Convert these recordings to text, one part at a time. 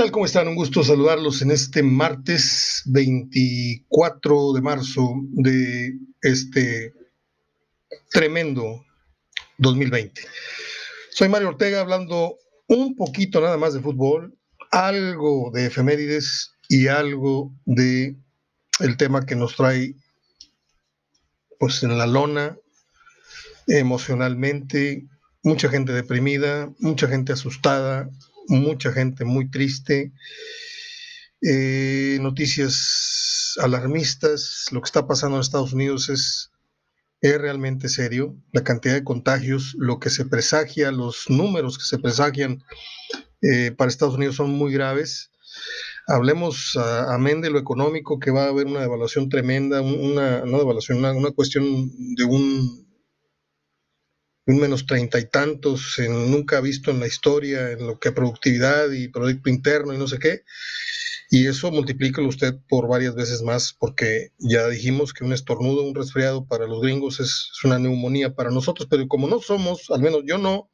tal? ¿Cómo están? Un gusto saludarlos en este martes 24 de marzo de este tremendo 2020. Soy Mario Ortega hablando un poquito nada más de fútbol, algo de efemérides y algo de el tema que nos trae pues en la lona emocionalmente, mucha gente deprimida, mucha gente asustada, mucha gente muy triste, eh, noticias alarmistas, lo que está pasando en Estados Unidos es, es realmente serio, la cantidad de contagios, lo que se presagia, los números que se presagian eh, para Estados Unidos son muy graves. Hablemos amén de lo económico, que va a haber una devaluación tremenda, una, no devaluación, una cuestión de un un menos treinta y tantos, en, nunca visto en la historia, en lo que productividad y producto interno y no sé qué. Y eso multiplícalo usted por varias veces más, porque ya dijimos que un estornudo, un resfriado para los gringos es, una neumonía para nosotros, pero como no somos, al menos yo no,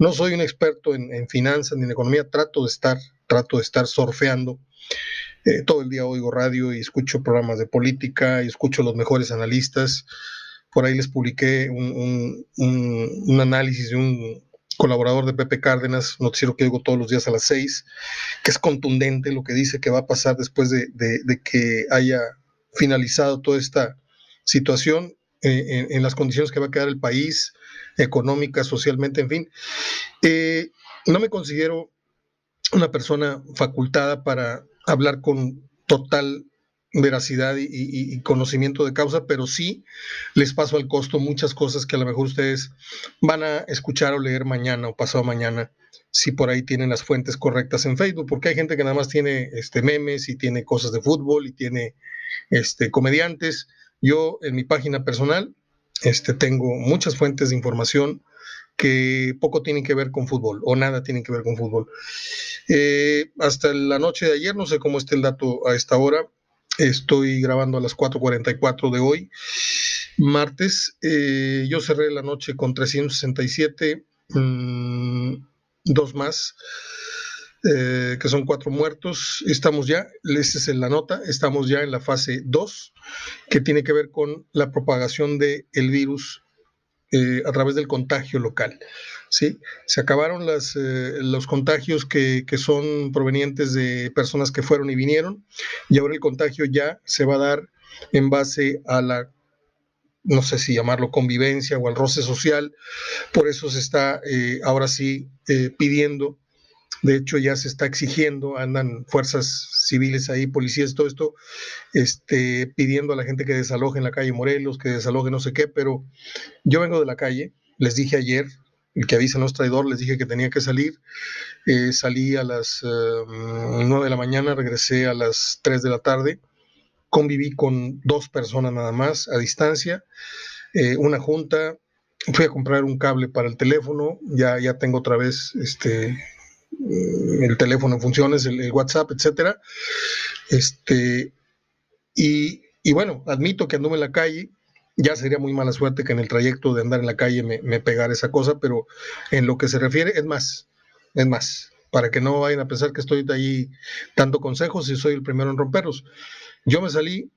no soy un experto en, finanzas ni en economía, trato de estar, trato de estar surfeando. Eh, todo el día oigo radio y escucho programas de política y escucho los mejores analistas por ahí les publiqué un, análisis de un colaborador de Pepe Cárdenas, noticiero que digo todos los días a las seis, que es contundente lo que dice que va a pasar después de, que haya finalizado toda esta situación eh, en, las condiciones que va a quedar el país, económica, socialmente, en fin. Eh, no me considero una persona facultada para hablar con total veracidad y, conocimiento de causa, pero sí les paso al costo muchas cosas que a lo mejor ustedes van a escuchar o leer mañana o pasado mañana, si por ahí tienen las fuentes correctas en Facebook, porque hay gente que nada más tiene este, memes y tiene cosas de fútbol y tiene este, comediantes. Yo en mi página personal este, tengo muchas fuentes de información que poco tienen que ver con fútbol o nada tienen que ver con fútbol. Eh, hasta la noche de ayer, no sé cómo está el dato a esta hora, Estoy grabando a las 4.44 de hoy, martes. Eh, yo cerré la noche con 367, mm, dos más, eh, que son cuatro muertos. Estamos ya, esta es la nota, estamos ya en la fase 2, que tiene que ver con la propagación del virus eh, a través del contagio local. ¿Sí? Se acabaron las, eh, los contagios que, son provenientes de personas que fueron y vinieron, y ahora el contagio ya se va a dar en base a la no sé si llamarlo convivencia o al roce social, por eso se está eh, ahora sí pidiendo, de hecho ya se está exigiendo, andan fuerzas civiles ahí, policías, todo esto, este, pidiendo a la gente que desaloje en la calle Morelos, que desaloje no sé qué, pero yo vengo de la calle, les dije ayer, el que avisa no es traidor, les dije que tenía que salir, eh, salí a las uh, em, 9 de la mañana, regresé a las 3 de la tarde, conviví con dos personas nada más a distancia, eh, una junta, fui a comprar un cable para el teléfono, ya, ya tengo otra vez este, Mm, el teléfono en funciones, el, WhatsApp, etcétera. Este, y, y, bueno, admito que anduve en la calle, ya sería muy mala suerte que en el trayecto de andar en la calle me, pegara esa cosa, pero en lo que se refiere, es más, es más, para que no vayan a pensar que estoy ahí dando consejos y soy el primero en romperlos. Yo me salí,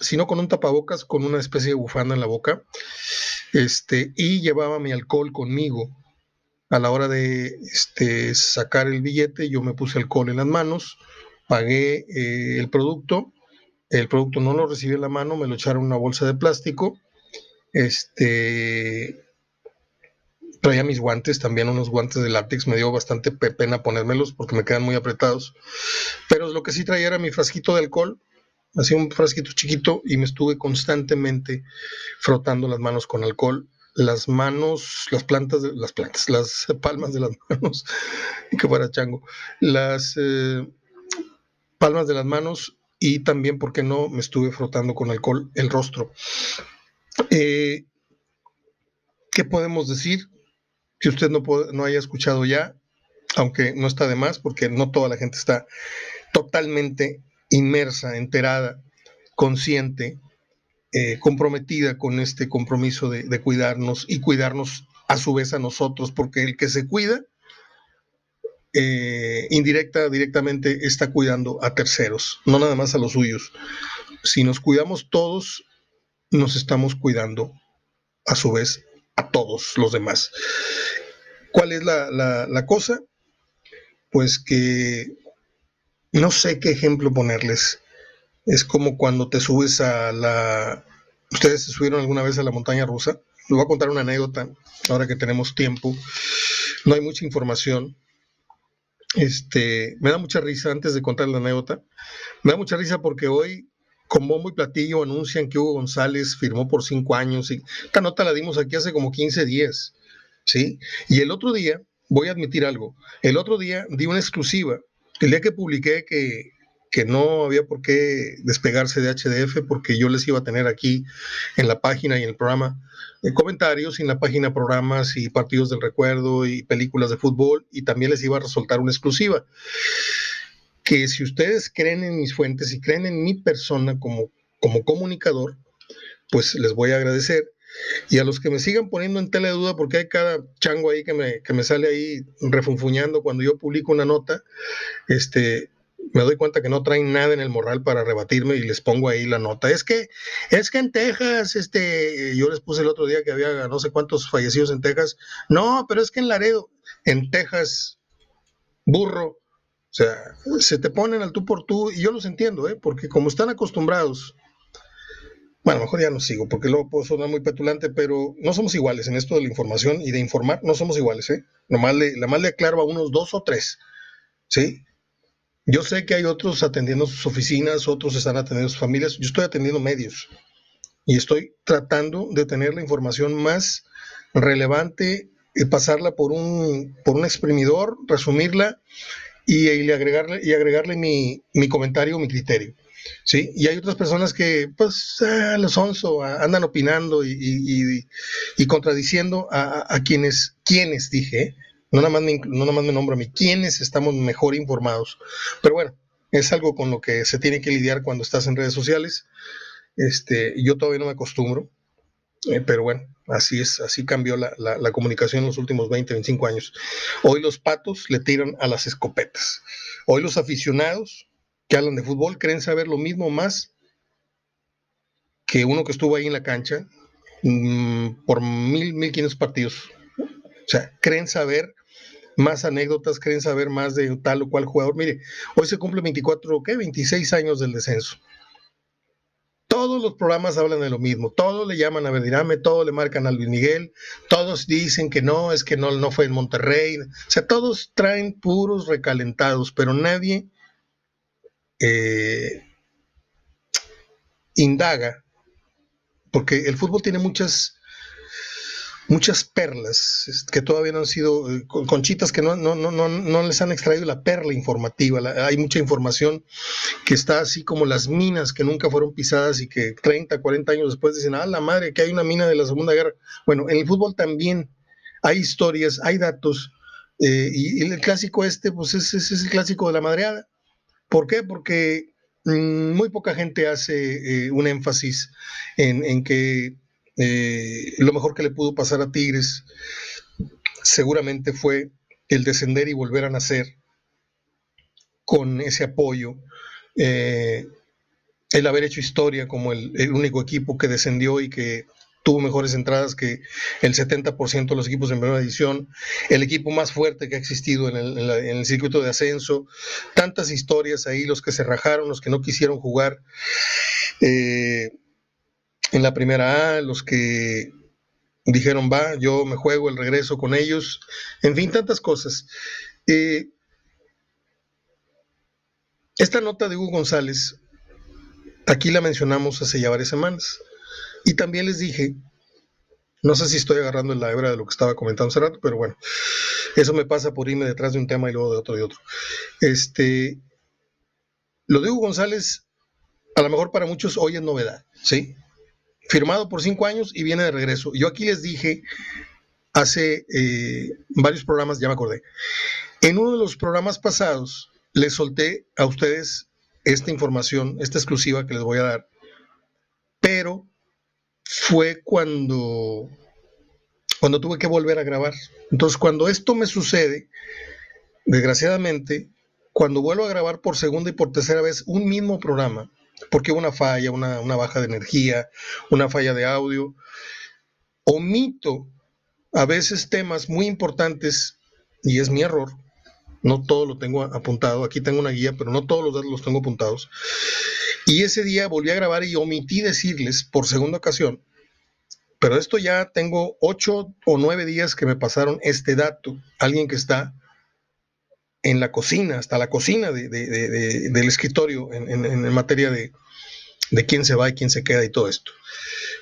si no con un tapabocas, con una especie de bufanda en la boca, este, y llevaba mi alcohol conmigo a la hora de este, sacar el billete, yo me puse alcohol en las manos, pagué eh, el producto, el producto no lo recibí en la mano, me lo echaron en una bolsa de plástico, este, traía mis guantes, también unos guantes de látex, me dio bastante pena ponérmelos porque me quedan muy apretados, pero lo que sí traía era mi frasquito de alcohol, así un frasquito chiquito y me estuve constantemente frotando las manos con alcohol las manos, las plantas, de, las plantas, las palmas de las manos, que fuera chango, las eh, palmas de las manos y también, ¿por qué no?, me estuve frotando con alcohol el rostro. Eh, ¿Qué podemos decir? Que usted no, no haya escuchado ya, aunque no está de más, porque no toda la gente está totalmente inmersa, enterada, consciente eh, comprometida con este compromiso de, cuidarnos y cuidarnos a su vez a nosotros, porque el que se cuida eh, indirecta, directamente está cuidando a terceros, no nada más a los suyos. Si nos cuidamos todos, nos estamos cuidando a su vez a todos los demás. ¿Cuál es la, la cosa? Pues que no sé qué ejemplo ponerles. Es como cuando te subes a la... ¿Ustedes se subieron alguna vez a la montaña rusa? Les voy a contar una anécdota, ahora que tenemos tiempo. No hay mucha información, este, me da mucha risa antes de contar la anécdota. Me da mucha risa porque hoy, con bombo y platillo, anuncian que Hugo González firmó por cinco años. Y esta nota la dimos aquí hace como 15 días. ¿sí? Y el otro día, voy a admitir algo, el otro día di una exclusiva. El día que publiqué que que no había por qué despegarse de HDF porque yo les iba a tener aquí en la página y en el programa eh, comentarios, y en la página programas y partidos del recuerdo y películas de fútbol y también les iba a resultar una exclusiva. Que si ustedes creen en mis fuentes y creen en mi persona como, como comunicador, pues les voy a agradecer. Y a los que me sigan poniendo en tela de duda, porque hay cada chango ahí que me, que me sale ahí refunfuñando cuando yo publico una nota, este, me doy cuenta que no traen nada en el morral para rebatirme y les pongo ahí la nota. Es que, es que en Texas, este, yo les puse el otro día que había no sé cuántos fallecidos en Texas. No, pero es que en Laredo, en Texas, burro, o sea, se te ponen al tú por tú, y yo los entiendo, ¿eh? porque como están acostumbrados, bueno, mejor ya no sigo, porque luego puedo sonar muy petulante, pero no somos iguales en esto de la información y de informar, no somos iguales, ¿eh? Nomás le, nomás le aclaro a unos dos o tres, ¿sí? Yo sé que hay otros atendiendo sus oficinas, otros están atendiendo sus familias, yo estoy atendiendo medios y estoy tratando de tener la información más relevante, y pasarla por un, por un exprimidor, resumirla y, agregarle, y agregarle mi, mi, comentario, mi criterio. ¿sí? Y hay otras personas que, pues, ah, los onzo, andan opinando y, y contradiciendo a, a, quienes, quienes dije, no nada, más me, no nada más me nombro a mí, quiénes estamos mejor informados. Pero bueno, es algo con lo que se tiene que lidiar cuando estás en redes sociales. Este, yo todavía no me acostumbro, eh, pero bueno, así es, así cambió la, la, comunicación en los últimos 20, 25 años. Hoy los patos le tiran a las escopetas. Hoy los aficionados que hablan de fútbol creen saber lo mismo más que uno que estuvo ahí en la cancha mmm, por mil, mil quinientos partidos. O sea, creen saber más anécdotas, creen saber más de tal o cual jugador. Mire, hoy se cumple 24, ¿qué? 26 años del descenso. Todos los programas hablan de lo mismo, todos le llaman a Verdirame, todos le marcan a Luis Miguel, todos dicen que no, es que no, no fue en Monterrey, o sea, todos traen puros recalentados, pero nadie eh, indaga, porque el fútbol tiene muchas muchas perlas que todavía no han sido, eh, conchitas que no, no, no, no, les han extraído la perla informativa. hay mucha información que está así como las minas que nunca fueron pisadas y que 30, 40 años después dicen, ah, la madre, que hay una mina de la Segunda Guerra. Bueno, en el fútbol también hay historias, hay datos, eh, y, el clásico este, pues es, es, el clásico de la madreada. ¿Por qué? Porque mm, muy poca gente hace eh, un énfasis en, en que eh, lo mejor que le pudo pasar a Tigres seguramente fue el descender y volver a nacer con ese apoyo, eh, el haber hecho historia como el, único equipo que descendió y que tuvo mejores entradas que el 70% de los equipos en primera edición, el equipo más fuerte que ha existido en el, circuito de ascenso, tantas historias ahí, los que se rajaron, los que no quisieron jugar. Eh, en la primera A, los que dijeron, va, yo me juego el regreso con ellos, en fin, tantas cosas. Eh, esta nota de Hugo González, aquí la mencionamos hace ya varias semanas, y también les dije, no sé si estoy agarrando la hebra de lo que estaba comentando hace rato, pero bueno, eso me pasa por irme detrás de un tema y luego de otro y otro. Este, lo de Hugo González, a lo mejor para muchos hoy es novedad, ¿sí? Firmado por cinco años y viene de regreso. Yo aquí les dije hace eh, varios programas, ya me acordé. En uno de los programas pasados les solté a ustedes esta información, esta exclusiva que les voy a dar, pero fue cuando, cuando tuve que volver a grabar. Entonces, cuando esto me sucede, desgraciadamente, cuando vuelvo a grabar por segunda y por tercera vez un mismo programa, porque una falla, una, una baja de energía, una falla de audio, omito a veces temas muy importantes, y es mi error, no todo lo tengo apuntado, aquí tengo una guía, pero no todos los datos los tengo apuntados. Y ese día volví a grabar y omití decirles por segunda ocasión, pero esto ya tengo ocho o nueve días que me pasaron este dato, alguien que está en la cocina, hasta la cocina del escritorio en, materia de, de quién se va y quién se queda y todo esto.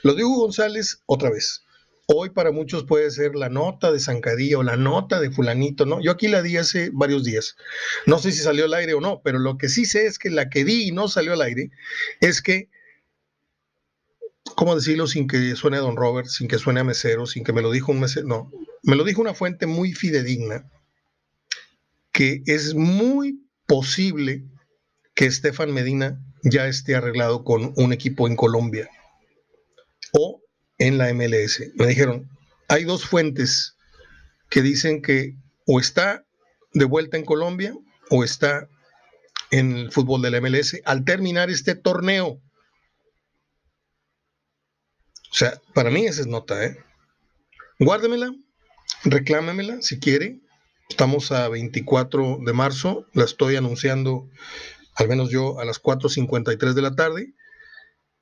Lo digo González otra vez. Hoy para muchos puede ser la nota de Zancadilla o la nota de fulanito, ¿no? Yo aquí la di hace varios días. No sé si salió al aire o no, pero lo que sí sé es que la que di y no salió al aire es que, ¿cómo decirlo sin que suene a Don Robert, sin que suene a mesero, sin que me lo dijo un mesero? No, me lo dijo una fuente muy fidedigna, que es muy posible que Estefan Medina ya esté arreglado con un equipo en Colombia. O en la MLS. Me dijeron, hay dos fuentes que dicen que o está de vuelta en Colombia o está en el fútbol de la MLS al terminar este torneo. O sea, para mí esa es nota, ¿eh? Guárdemela, reclámemela si quiere. Estamos a 24 de marzo, la estoy anunciando, al menos yo, a las 4.53 de la tarde.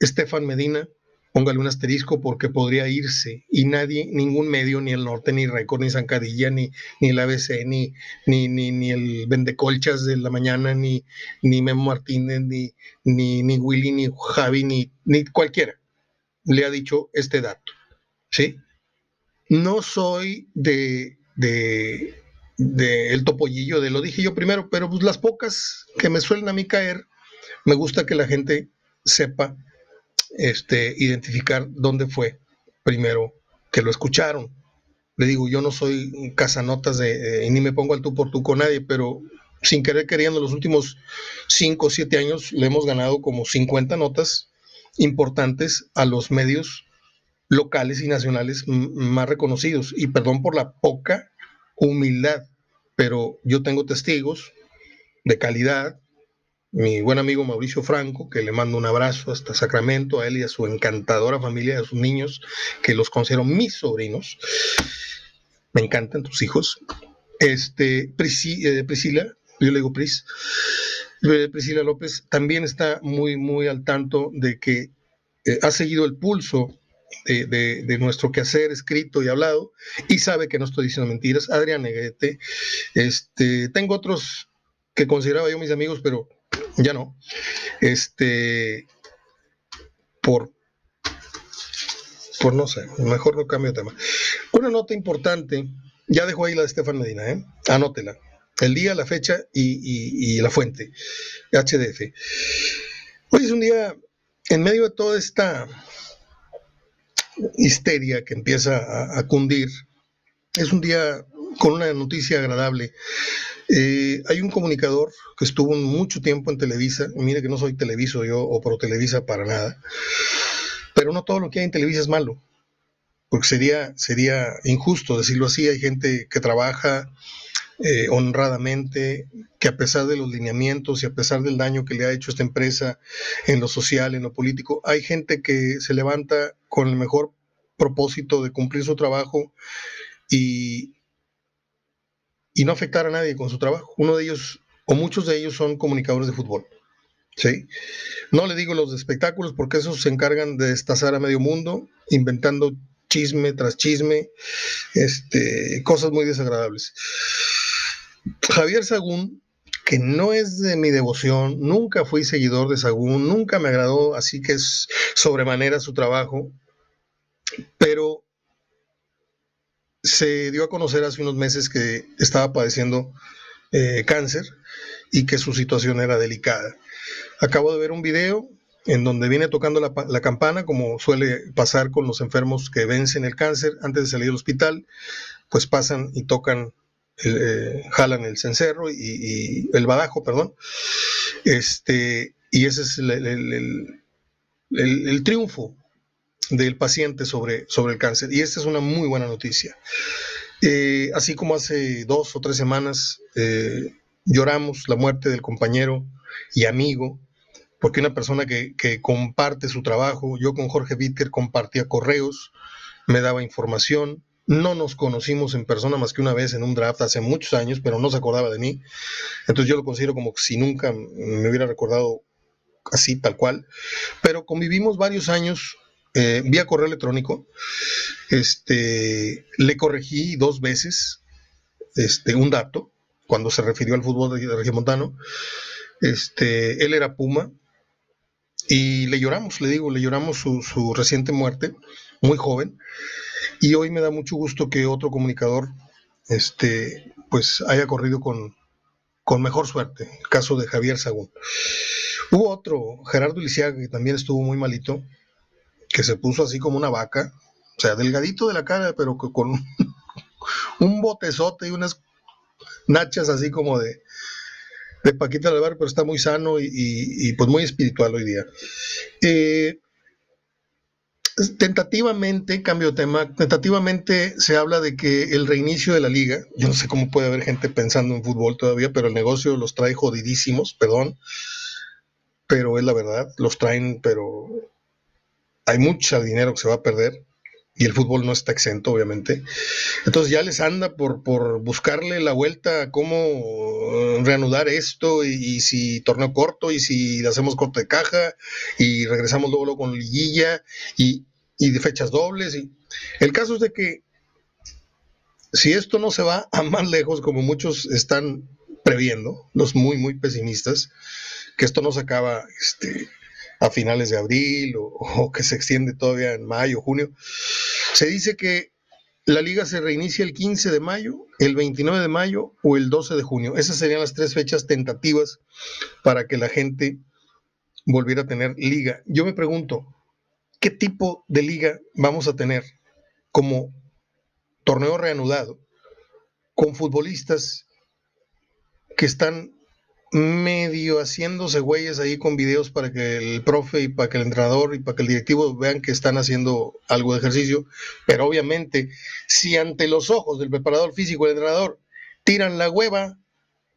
Estefan Medina póngale un asterisco porque podría irse y nadie, ningún medio, ni el Norte, ni Récord, ni Zancadilla, ni, ni el ABC, ni, ni, ni, ni el Vendecolchas de la mañana, ni, ni Memo Martínez, ni, ni, ni Willy, ni Javi, ni, ni cualquiera le ha dicho este dato. ¿Sí? No soy de, de, de el topollillo de lo dije yo primero, pero pues las pocas que me suelen a mí caer, me gusta que la gente sepa este, identificar dónde fue primero que lo escucharon. Le digo, yo no soy casanotas de, ni me pongo al tú por tú con nadie, pero sin querer queriendo, los últimos 5 o 7 años le hemos ganado como 50 notas importantes a los medios locales y nacionales más reconocidos. Y perdón por la poca humildad, pero yo tengo testigos de calidad mi buen amigo Mauricio Franco, que le mando un abrazo hasta Sacramento, a él y a su encantadora familia, a sus niños, que los considero mis sobrinos. Me encantan tus hijos. Este, eh, Priscila, yo le digo Pris, eh, Priscila López también está muy, muy al tanto de que eh, ha seguido el pulso de, nuestro quehacer escrito y hablado y sabe que no estoy diciendo mentiras. Adrián Negrete, este, tengo otros que consideraba yo mis amigos, pero ya no. Este, por, por no sé, mejor no cambio de tema. Una nota importante, ya dejo ahí la de Estefan Medina, ¿eh? anótela. El día, la fecha y, la fuente, HDF. Hoy es un día, en medio de toda esta histeria que empieza a cundir, es un día con una noticia agradable. Eh, hay un comunicador que estuvo mucho tiempo en Televisa, mire que no soy Televiso yo o pro Televisa para nada, pero no todo lo que hay en Televisa es malo, porque sería, sería injusto decirlo así, hay gente que trabaja eh, honradamente, que a pesar de los lineamientos y a pesar del daño que le ha hecho esta empresa en lo social, en lo político, hay gente que se levanta con el mejor propósito de cumplir su trabajo y, y no afectar a nadie con su trabajo. Uno de ellos, o muchos de ellos, son comunicadores de fútbol. ¿sí? No le digo los de espectáculos porque esos se encargan de destazar a medio mundo, inventando chisme tras chisme, este, cosas muy desagradables. Javier Sagún, que no es de mi devoción, nunca fui seguidor de Sagún, nunca me agradó, así que es sobremanera su trabajo, pero se dio a conocer hace unos meses que estaba padeciendo eh, cáncer y que su situación era delicada. Acabo de ver un video en donde viene tocando la, campana, como suele pasar con los enfermos que vencen el cáncer antes de salir del hospital, pues pasan y tocan, eh, jalan el cencerro y, el badajo, perdón. Este, y ese es el, el triunfo del paciente sobre, sobre el cáncer. Y esta es una muy buena noticia. Eh, así como hace dos o tres semanas eh, lloramos la muerte del compañero y amigo, porque una persona que, que, comparte su trabajo, yo con Jorge Wittker compartía correos, me daba información, no nos conocimos en persona más que una vez en un draft hace muchos años, pero no se acordaba de mí, entonces yo lo considero como si nunca me hubiera recordado así, tal cual, pero convivimos varios años eh, vía correo electrónico. Este, le corregí dos veces este, un dato cuando se refirió al fútbol de, Regimontano. Este, él era Puma y le lloramos, le digo, le lloramos su, reciente muerte, muy joven. Y hoy me da mucho gusto que otro comunicador este, pues haya corrido con, con mejor suerte, el caso de Javier Sagún. Hubo otro, Gerardo Lisiaga, que también estuvo muy malito, que se puso así como una vaca, o sea, delgadito de la cara, pero con un botezote y unas nachas así como de, de Paquita del Bar, pero está muy sano y, pues muy espiritual hoy día. Eh, tentativamente, cambio de tema, tentativamente se habla de que el reinicio de la liga, yo no sé cómo puede haber gente pensando en fútbol todavía, pero el negocio los trae jodidísimos, perdón, pero es la verdad, los traen, pero hay mucho dinero que se va a perder y el fútbol no está exento, obviamente. Entonces ya les anda por, por buscarle la vuelta a cómo eh, reanudar esto y, si torneo corto y si hacemos corte de caja y regresamos luego, con liguilla y, y, de fechas dobles. El caso es de que si esto no se va a más lejos como muchos están previendo, los muy, muy pesimistas, que esto no se acaba este, a finales de abril o, que se extiende todavía en mayo, junio. Se dice que la liga se reinicia el 15 de mayo, el 29 de mayo o el 12 de junio. Esas serían las tres fechas tentativas para que la gente volviera a tener liga. Yo me pregunto, ¿qué tipo de liga vamos a tener como torneo reanudado con futbolistas que están medio haciéndose güeyes ahí con videos para que el profe y para que el entrenador y para que el directivo vean que están haciendo algo de ejercicio, pero obviamente si ante los ojos del preparador físico, el entrenador, tiran la hueva,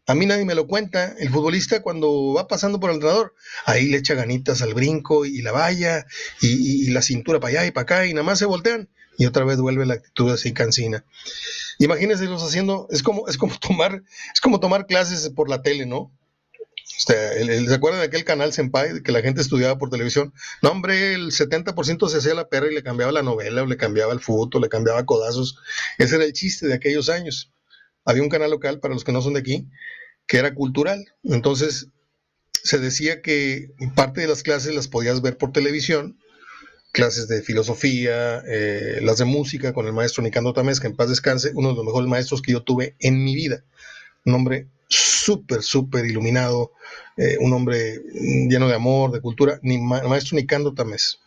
a mí nadie me lo cuenta, el futbolista cuando va pasando por el entrenador, ahí le echa ganitas al brinco y la valla y, la cintura para allá y para acá y nada más se voltean y otra vez vuelve la actitud así cansina. Imagínense los haciendo, es como, es como tomar, es como tomar clases por la tele, ¿no? ¿Se acuerdan de aquel canal Senpai que la gente estudiaba por televisión? No, hombre, el 70% se hacía la perra y le cambiaba la novela, o le cambiaba el fútbol, le cambiaba codazos. Ese era el chiste de aquellos años. Había un canal local, para los que no son de aquí, que era cultural. Entonces, se decía que parte de las clases las podías ver por televisión, clases de filosofía, eh, las de música con el maestro Nicando Tamés, que en paz descanse, uno de los mejores maestros que yo tuve en mi vida. Un hombre súper, súper iluminado, eh, un hombre lleno de amor, de cultura, ni maestro Nicando Tamés.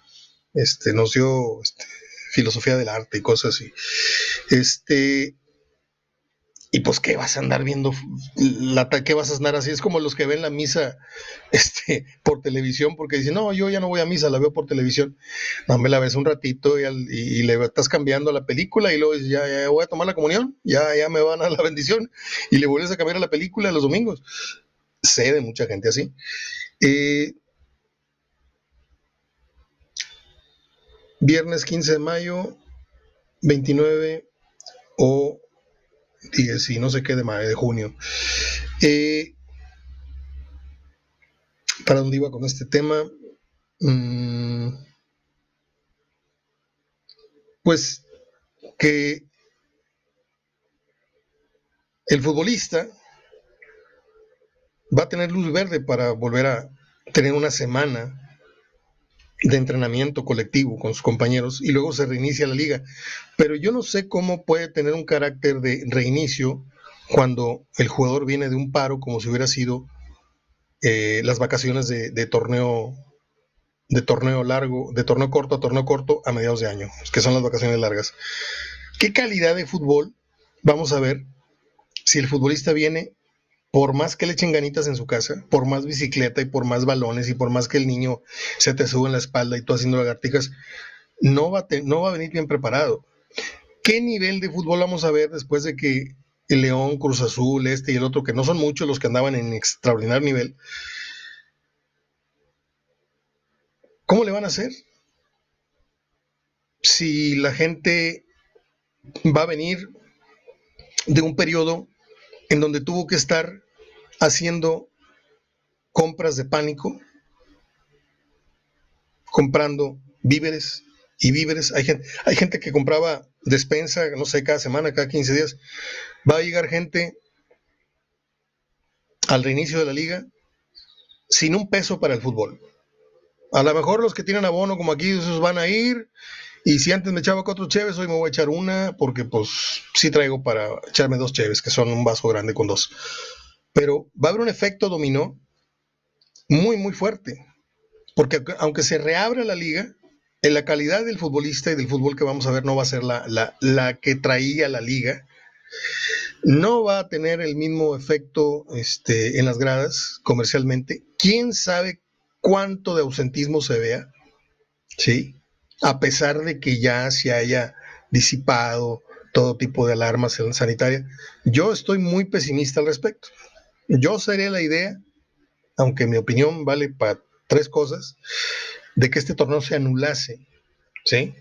Este, nos dio este, filosofía del arte y cosas así. Este, y pues, ¿qué vas a andar viendo? La, ¿Qué vas a andar así? Es como los que ven la misa este, por televisión, porque dicen, no, yo ya no voy a misa, la veo por televisión. No, me la ves un ratito y, le estás cambiando la película y luego dices, ya, ya voy a tomar la comunión, ya, ya me van a la bendición y le vuelves a cambiar a la película los domingos. Sé de mucha gente así. Eh, viernes 15 de mayo, 29 o y si no sé qué de, de junio. Eh, ¿Para dónde iba con este tema? Mm, pues que el futbolista va a tener luz verde para volver a tener una semana de entrenamiento colectivo con sus compañeros y luego se reinicia la liga. Pero yo no sé cómo puede tener un carácter de reinicio cuando el jugador viene de un paro como si hubiera sido eh, las vacaciones de, torneo de torneo largo, de torneo corto a torneo corto a mediados de año, que son las vacaciones largas. ¿Qué calidad de fútbol vamos a ver si el futbolista viene por más que le echen ganitas en su casa, por más bicicleta y por más balones y por más que el niño se te sube en la espalda y tú haciendo lagartijas, no va, a no va a venir bien preparado. ¿qué nivel de fútbol vamos a ver después de que el León, Cruz Azul, este y el otro, que no son muchos los que andaban en extraordinario nivel, ¿cómo le van a hacer? Si la gente va a venir de un periodo en donde tuvo que estar haciendo compras de pánico, comprando víveres y víveres. Hay gente, que compraba despensa, no sé, cada semana, cada 15 días. Va a llegar gente al reinicio de la liga sin un peso para el fútbol. A lo mejor los que tienen abono como aquí, esos van a ir. Y si antes me echaba cuatro cheves, hoy me voy a echar una, porque pues sí traigo para echarme dos cheves, que son un vaso grande con dos. Pero va a haber un efecto dominó muy, muy fuerte. Porque aunque se reabra la liga, en la calidad del futbolista y del fútbol que vamos a ver no va a ser la, la, que traía la liga. No va a tener el mismo efecto este, en las gradas comercialmente. ¿Quién sabe cuánto de ausentismo se vea? ¿Sí? A pesar de que ya se haya disipado todo tipo de alarmas sanitarias. Yo estoy muy pesimista al respecto. Yo sería la idea, aunque mi opinión vale para tres cosas, de que este torneo se anulase, ¿sí?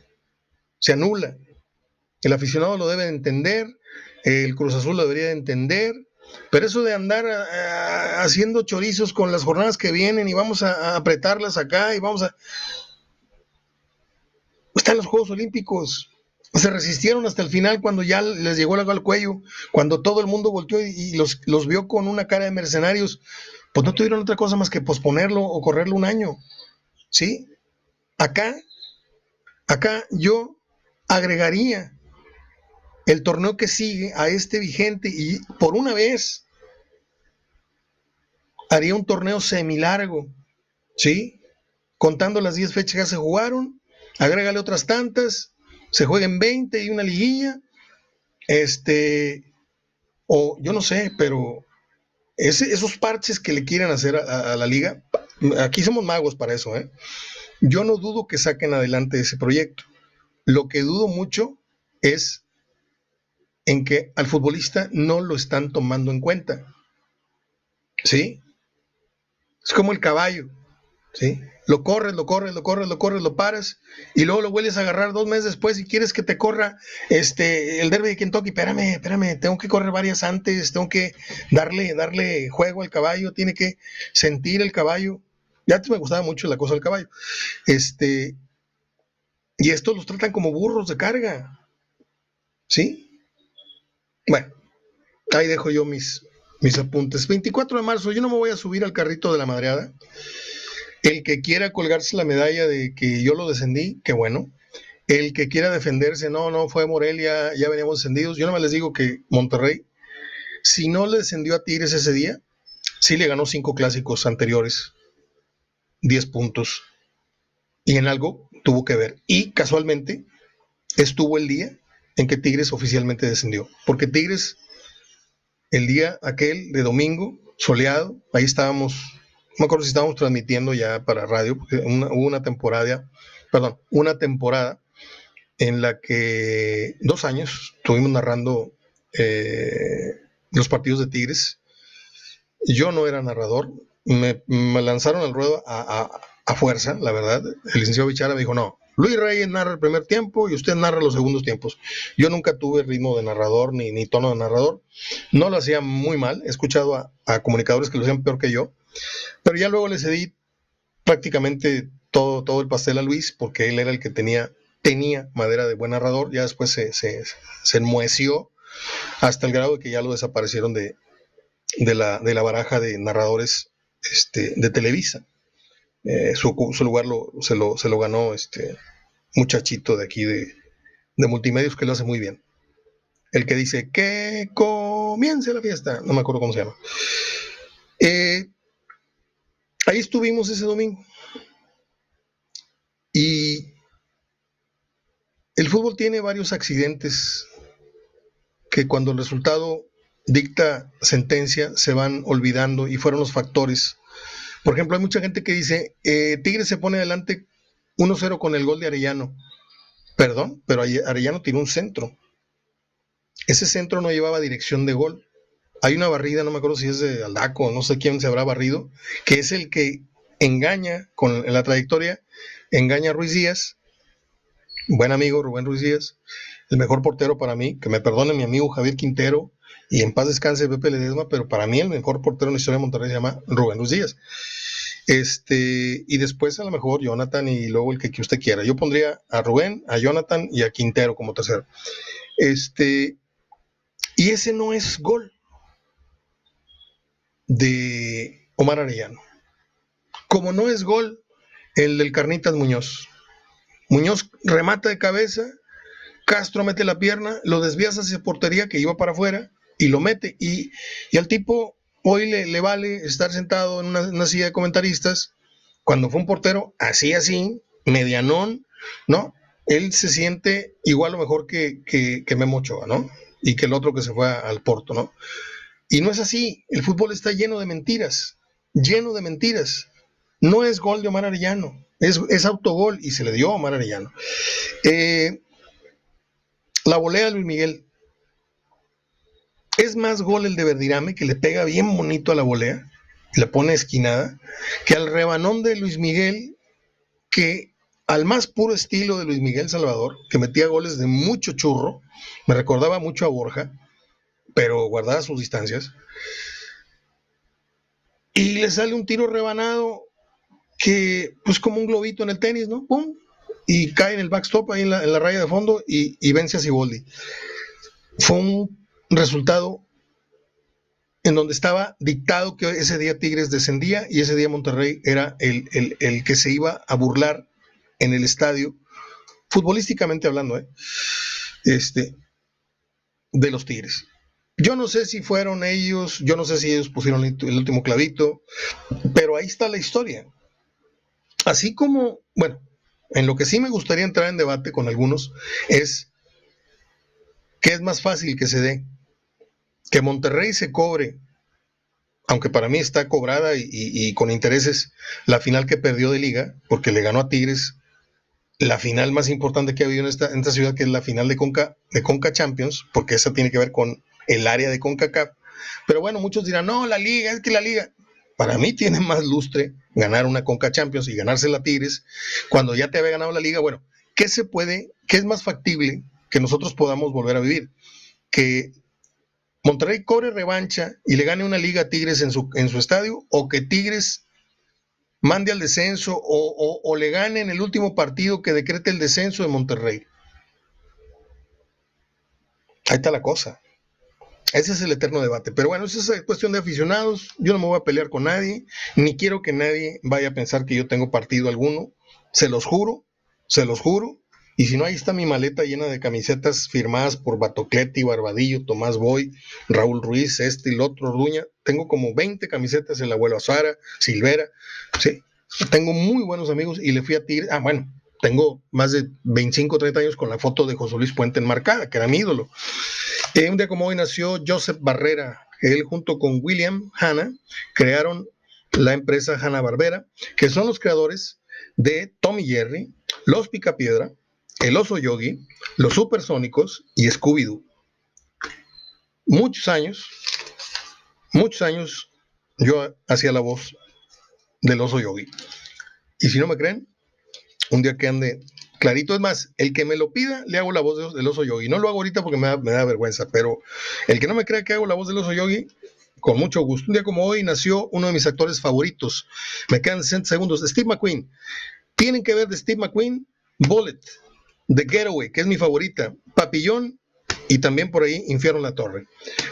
Se anula. El aficionado lo debe entender, el Cruz Azul lo debería entender, pero eso de andar ah, haciendo chorizos con las jornadas que vienen y vamos a, apretarlas acá y vamos a... Están los Juegos Olímpicos. Se resistieron hasta el final cuando ya les llegó el agua al cuello, cuando todo el mundo volteó y, los, los vio con una cara de mercenarios, pues no tuvieron otra cosa más que posponerlo o correrlo un año. ¿sí? Acá, acá yo agregaría el torneo que sigue a este vigente y por una vez haría un torneo semilargo, ¿sí? Contando las 10 fechas que se jugaron, agrégale otras tantas, se jueguen 20 y una liguilla, este, o yo no sé, pero esos parches que le quieren hacer a, la liga, aquí somos magos para eso, ¿eh? Yo no dudo que saquen adelante ese proyecto. Lo que dudo mucho es en que al futbolista no lo están tomando en cuenta. ¿Sí? Es como el caballo, ¿sí? Lo corres, lo corres, lo corres, lo corres, lo paras y luego lo vuelves a agarrar dos meses después y quieres que te corra este el derby de Kentucky. Espérame, espérame, tengo que correr varias antes, tengo que darle, darle juego al caballo, tiene que sentir el caballo. Ya antes me gustaba mucho la cosa del caballo. Este, y estos los tratan como burros de carga. ¿Sí? Bueno, ahí dejo yo mis, mis apuntes. 24 de marzo, yo no me voy a subir al carrito de la madreada. El que quiera colgarse la medalla de que yo lo descendí, qué bueno. El que quiera defenderse, no, no, fue Morelia, ya veníamos descendidos. Yo no me les digo que Monterrey, si no le descendió a Tigres ese día, sí le ganó cinco clásicos anteriores, 10 puntos. Y en algo tuvo que ver. Y casualmente estuvo el día en que Tigres oficialmente descendió. Porque Tigres, el día aquel de domingo, soleado, ahí estábamos me acuerdo si estábamos transmitiendo ya para radio, porque hubo una temporada, perdón, una temporada en la que dos años estuvimos narrando eh, los partidos de Tigres. Yo no era narrador, me, lanzaron al ruedo a, fuerza, la verdad. El licenciado Bichara me dijo, no, Luis Reyes narra el primer tiempo y usted narra los segundos tiempos. Yo nunca tuve ritmo de narrador ni, ni tono de narrador. No lo hacía muy mal. He escuchado a, a comunicadores que lo hacían peor que yo. Pero ya luego le cedí prácticamente todo, todo el pastel a Luis, porque él era el que tenía, tenía madera de buen narrador, ya después se, se, enmueció hasta el grado de que ya lo desaparecieron de, de, la, de la baraja de narradores este, de Televisa. Eh, su, lugar lo, se, lo, se lo ganó este muchachito de aquí de, de multimedios que lo hace muy bien. El que dice que comience la fiesta, no me acuerdo cómo se llama. Eh, ahí estuvimos ese domingo. Y el fútbol tiene varios accidentes que cuando el resultado dicta sentencia se van olvidando y fueron los factores. Por ejemplo, hay mucha gente que dice, eh, Tigre se pone adelante 1-0 con el gol de Arellano. Perdón, pero Arellano tiró un centro ese centro no llevaba dirección de gol. Hay una barrida, no me acuerdo si es de Aldaco, no sé quién se habrá barrido, que es el que engaña con la trayectoria, engaña a Ruiz Díaz, buen amigo Rubén Ruiz Díaz, el mejor portero para mí, que me perdone mi amigo Javier Quintero y en paz descanse Pepe Ledesma, pero para mí el mejor portero en la historia de Monterrey se llama Rubén Ruiz Díaz. Este, y después a lo mejor Jonathan y luego el que, usted quiera. Yo pondría a Rubén, a Jonathan y a Quintero como tercero. Este, y ese no es gol de Omar Arellano. Como no es gol el del Carnitas Muñoz. Muñoz remata de cabeza, Castro mete la pierna, lo desvías hacia portería que iba para afuera y lo mete. Y, al tipo hoy le, vale estar sentado en una, silla de comentaristas cuando fue un portero así, así, medianón, ¿no? Él se siente igual o mejor que, que, que Memo Ochoa, ¿no? Y que el otro que se fue al Porto, ¿no? Y no es así. El fútbol está lleno de mentiras, lleno de mentiras. No es gol de Omar Arellano, es, autogol y se le dio a Omar Arellano. Eh, la volea de Luis Miguel. Es más gol el de Verdirame, que le pega bien bonito a la volea, le pone esquinada, que al rebanón de Luis Miguel, que al más puro estilo de Luis Miguel Salvador, que metía goles de mucho churro, me recordaba mucho a Borja, pero guardada sus distancias. Y le sale un tiro rebanado que, pues como un globito en el tenis, ¿no? ¡Pum! Y cae en el backstop ahí en la, raya de fondo y, vence a Siboldi. Fue un resultado en donde estaba dictado que ese día Tigres descendía y ese día Monterrey era el, el que se iba a burlar en el estadio, futbolísticamente hablando, ¿eh? este, de los Tigres. Yo no sé si fueron ellos, yo no sé si ellos pusieron el último clavito, pero ahí está la historia. Así como, bueno, en lo que sí me gustaría entrar en debate con algunos es que es más fácil que se dé que Monterrey se cobre, aunque para mí está cobrada y, con intereses, la final que perdió de liga, porque le ganó a Tigres la final más importante que ha habido en esta, ciudad, que es la final de Conca, de Conca Champions, porque esa tiene que ver con el área de CONCACAF. Pero bueno, muchos dirán, no, la liga, es que la liga. Para mí tiene más lustre ganar una Conca Champions y ganarse la Tigres cuando ya te había ganado la liga. Bueno, ¿qué se puede, qué es más factible que nosotros podamos volver a vivir? Que Monterrey cobre revancha y le gane una liga a Tigres en su, en su estadio o que Tigres mande al descenso o, o le gane en el último partido que decrete el descenso de Monterrey. Ahí está la cosa. Ese es el eterno debate. Pero bueno, esa es cuestión de aficionados. Yo no me voy a pelear con nadie, ni quiero que nadie vaya a pensar que yo tengo partido alguno. Se los juro, se los juro. Y si no, ahí está mi maleta llena de camisetas firmadas por Batocleti, Barbadillo, Tomás Boy, Raúl Ruiz, este y el otro, Orduña. Tengo como 20 camisetas en la abuelo Azara, Silvera. Sí, tengo muy buenos amigos y le fui a Tigre. Ah, bueno, tengo más de 25 o 30 años con la foto de José Luis Puente enmarcada, que era mi ídolo. Eh, un día como hoy nació Joseph Barrera. Él junto con William Hanna crearon la empresa Hanna Barbera, que son los creadores de Tommy Jerry, Los Picapiedra, El Oso Yogi, Los Supersónicos y Scooby-Doo. Muchos años, muchos años yo hacía la voz del Oso Yogi. Y si no me creen, un día que ande clarito. Es más, el que me lo pida, le hago la voz del oso yogi. No lo hago ahorita porque me da, vergüenza, pero el que no me crea que hago la voz del oso yogi, con mucho gusto. Un día como hoy nació uno de mis actores favoritos. Me quedan 60 segundos. Steve McQueen. Tienen que ver de Steve McQueen, Bullet, The Getaway, que es mi favorita, Papillón y también por ahí Infierno en la Torre.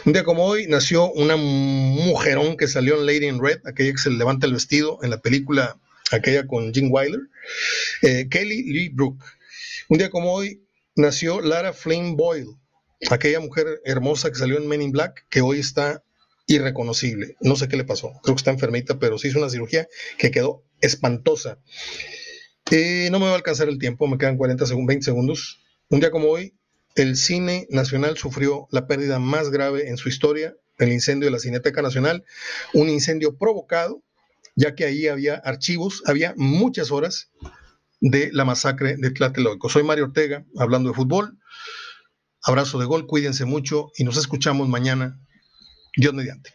Un día como hoy nació una mujerón que salió en Lady in Red, aquella que se levanta el vestido en la película aquella con Jim Wyler, eh, Kelly Lee Brook. Un día como hoy nació Lara Flame Boyle, aquella mujer hermosa que salió en Men in Black, que hoy está irreconocible. No sé qué le pasó, creo que está enfermita, pero se hizo una cirugía que quedó espantosa. Eh, no me va a alcanzar el tiempo, me quedan 40 segundos, 20 segundos. Un día como hoy, el cine nacional sufrió la pérdida más grave en su historia, el incendio de la Cineteca Nacional, un incendio provocado ya que ahí había archivos, había muchas horas de la masacre de Tlatelolco. Soy Mario Ortega, hablando de fútbol. Abrazo de gol, cuídense mucho y nos escuchamos mañana, Dios mediante.